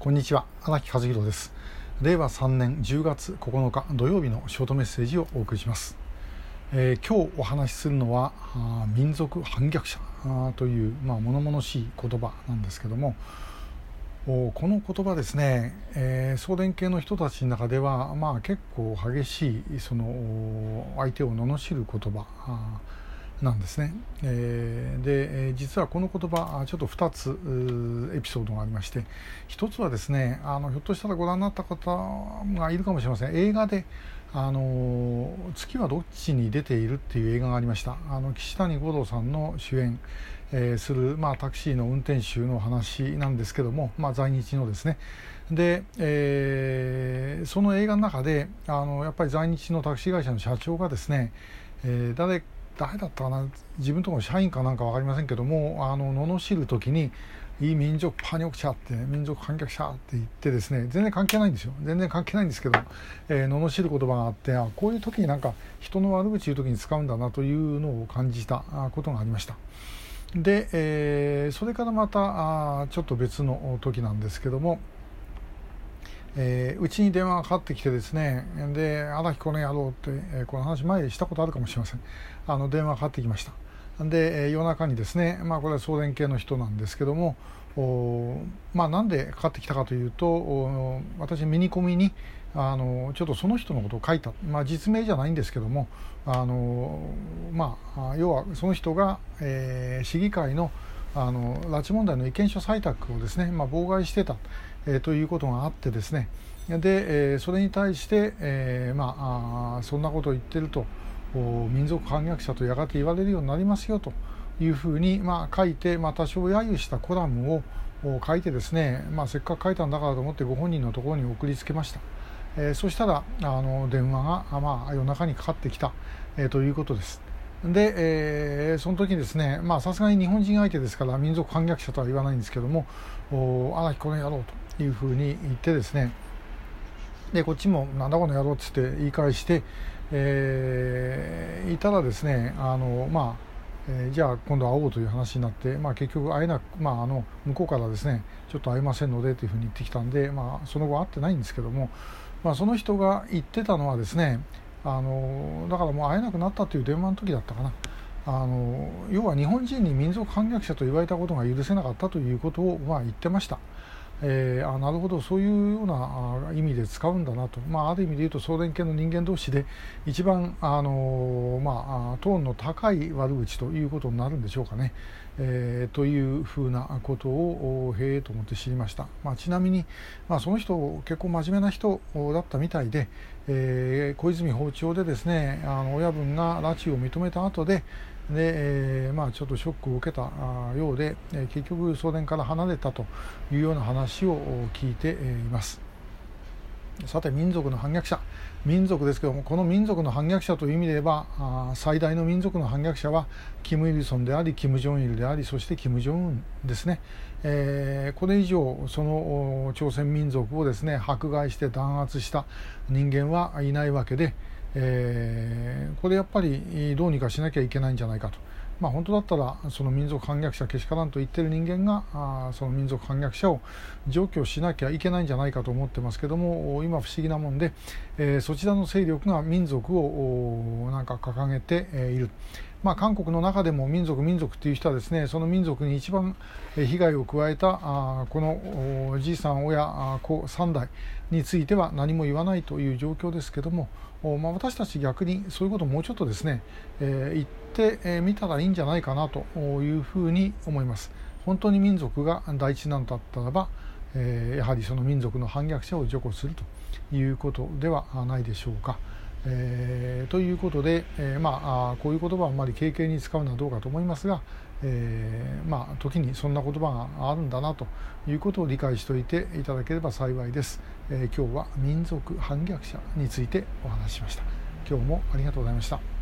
こんにちは。荒木和弘です。令和3年10月9日土曜日のショートメッセージをお送りします、えー、今日お話しするのは民族反逆者という、まあ、物々しい言葉なんですけどもこの言葉ですね、えー、送電系の人たちの中では、まあ、結構激しいその相手を罵る言葉なんですね。えー、で実はこの言葉ちょっと2つエピソードがありまして。1つはですねあのひょっとしたらご覧になった方がいるかもしれません。映画で「あの月はどっちに出ている」っていう映画がありました。あの岸谷五郎さんの主演、えー、する、まあ、タクシーの運転手の話なんですけども、まあ、在日のですね。で、えー、その映画の中であのやっぱり在日のタクシー会社の社長がですね、えー、誰誰だったかな自分とこの社員かなんか分かりませんけどもあの罵る時に「いい民族パニョク者」って民族反逆者って言ってですね全然関係ないんですよ全然関係ないんですけど、えー、罵る言葉があってあこういう時になんか人の悪口言う時に使うんだなというのを感じたことがありました。で、えー、それからまたあちょっと別の時なんですけどもえー、うちに電話がかかってきてですねで「荒木この野郎」って、えー、この話前にしたことあるかもしれません。あの電話がかかってきました。で、えー、夜中にですねまあこれは送電系の人なんですけどもおまあなんでかかってきたかというと私ミニコミにあのちょっとその人のことを書いた、まあ、実名じゃないんですけどもあの、まあ、要はその人が、えー、市議会のあの拉致問題の意見書採択をですね、まあ、妨害してた、えー、ということがあってですねで、えー、それに対して、えー、まあそんなことを言ってると民族反逆者とやがて言われるようになりますよというふうに、まあ、書いて、まあ、多少揶揄したコラムを書いてですね、まあ、せっかく書いたんだからと思ってご本人のところに送りつけました。えー、そしたらあの電話が、まあ、夜中にかかってきた、えー、ということです。で、えー、その時にですねさすがに日本人相手ですから民族反逆者とは言わないんですけども「荒木この野郎」というふうに言ってですねでこっちも「なんだこの野郎」っつって言い返して、えー、いたらですねあのまあえー、じゃあ今度会おうという話になって、まあ、結局会えなく、まあ、あの向こうからですねちょっと会えませんのでというふうに言ってきたんで、まあ、その後会ってないんですけども、まあ、その人が言ってたのはですねあのだからもう会えなくなったという電話の時だったかなあの要は日本人に民族反逆者と言われたことが許せなかったということを、まあ、言ってました。えー、あなるほど。そういうような意味で使うんだなと、まあ、ある意味で言うと送電系の人間同士で一番、あのー、まあ、トーンの高い悪口ということになるんでしょうかね。えー、というふうなことをへえと思って知りました、まあ、ちなみに、まあ、その人結構真面目な人だったみたいで、え、小泉訪朝でですねあの親分が拉致を認めた後でで、え、まあ、ちょっとショックを受けたようで、え結局送電から離れたというような話を聞いています。さて民族の反逆者民族ですけどもこの民族の反逆者という意味で言えばあ最大の民族の反逆者はキム・イルソンでありキム・ジョンイルでありそしてキム・ジョンウンですね、えー、これ以上その朝鮮民族をですね迫害して弾圧した人間はいないわけで、えー、これやっぱりどうにかしなきゃいけないんじゃないかと。まあ、本当だったらその民族反逆者けしからんと言ってる人間があその民族反逆者を除去しなきゃいけないんじゃないかと思ってますけども今不思議なもんで、えー、そちらの勢力が民族をなんか掲げている。まあ、韓国の中でも民族民族っていう人はですねその民族に一番被害を加えたあこのじいさん親子3代については何も言わないという状況ですけども、まあ、私たち逆にそういうことをもうちょっとですね、えー、言ってみたらいいんじゃないかなというふうに思います。本当に民族が第一なんだったらば、えー、やはりその民族の反逆者を除去するということではないでしょうか。えー、ということで、えー、まあこういう言葉はあんまり軽々に使うのはどうかと思いますが、えー、まあ時にそんな言葉があるんだなということを理解しておいていただければ幸いです、え今日は民族反逆者についてお話ししました。今日もありがとうございました。